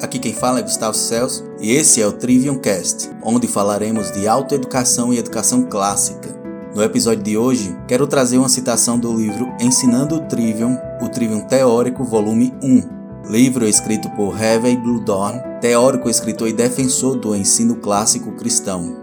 Aqui quem fala é Gustavo Celso e esse é o Trivium Cast, onde falaremos de autoeducação e educação clássica. No episódio de hoje, quero trazer uma citação do livro Ensinando o Trivium, o Trivium Teórico, volume 1. Livro escrito por Harvey Bluedorn, teórico, escritor e defensor do ensino clássico cristão.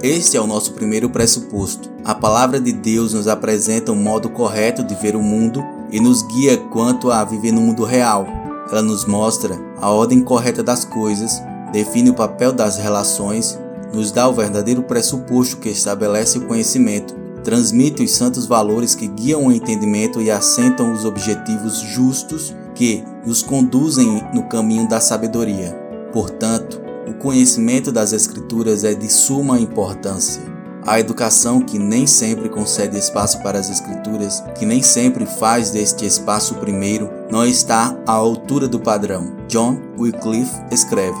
Este é o nosso primeiro pressuposto. A palavra de Deus nos apresenta um modo correto de ver o mundo e nos guia quanto a viver no mundo real. Ela nos mostra a ordem correta das coisas, define o papel das relações, nos dá o verdadeiro pressuposto que estabelece o conhecimento, transmite os santos valores que guiam o entendimento e assentam os objetivos justos que nos conduzem no caminho da sabedoria. Portanto, o conhecimento das Escrituras é de suma importância. A educação que nem sempre concede espaço para as Escrituras, que nem sempre faz deste espaço primeiro, não está à altura do padrão. John Wycliffe escreve: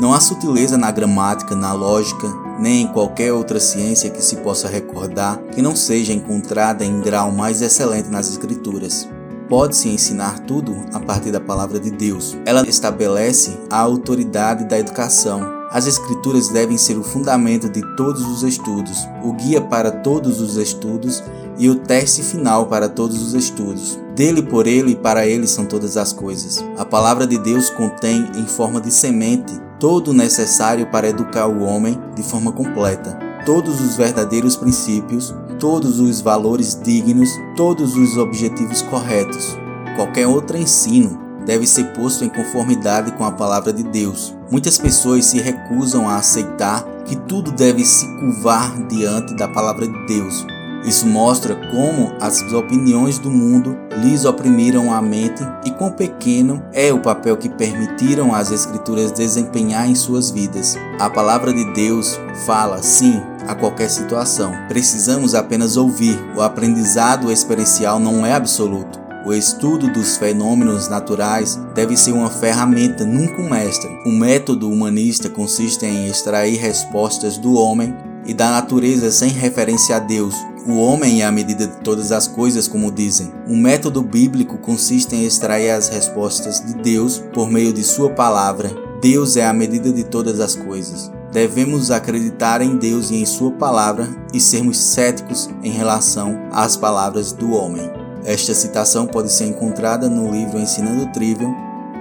Não há sutileza na gramática, na lógica, nem em qualquer outra ciência que se possa recordar que não seja encontrada em grau mais excelente nas Escrituras. Pode-se ensinar tudo a partir da palavra de Deus. Ela estabelece a autoridade da educação as Escrituras devem ser o fundamento de todos os estudos, o guia para todos os estudos e o teste final para todos os estudos. Dele, por ele e para ele são todas as coisas. A palavra de Deus contém, em forma de semente, todo o necessário para educar o homem de forma completa. Todos os verdadeiros princípios, todos os valores dignos, todos os objetivos corretos. Qualquer outro ensino deve ser posto em conformidade com a palavra de Deus. Muitas pessoas se recusam a aceitar que tudo deve se curvar diante da palavra de Deus. Isso mostra como as opiniões do mundo lhes oprimiram a mente e quão pequeno é o papel que permitiram as Escrituras desempenhar em suas vidas. A palavra de Deus fala, sim, a qualquer situação. Precisamos apenas ouvir. O aprendizado experiencial não é absoluto. O estudo dos fenômenos naturais deve ser uma ferramenta, nunca um mestre. O método humanista consiste em extrair respostas do homem e da natureza sem referência a Deus. O homem é a medida de todas as coisas, como dizem. O método bíblico consiste em extrair as respostas de Deus por meio de Sua palavra. Deus é a medida de todas as coisas. Devemos acreditar em Deus e em Sua palavra e sermos céticos em relação às palavras do homem. Esta citação pode ser encontrada no livro Ensinando o Trivium,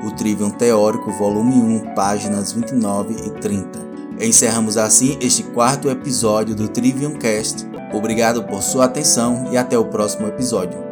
o Trivium Teórico, volume 1, páginas 29 e 30. Encerramos assim este quarto episódio do Trivium Cast. Obrigado por sua atenção e até o próximo episódio.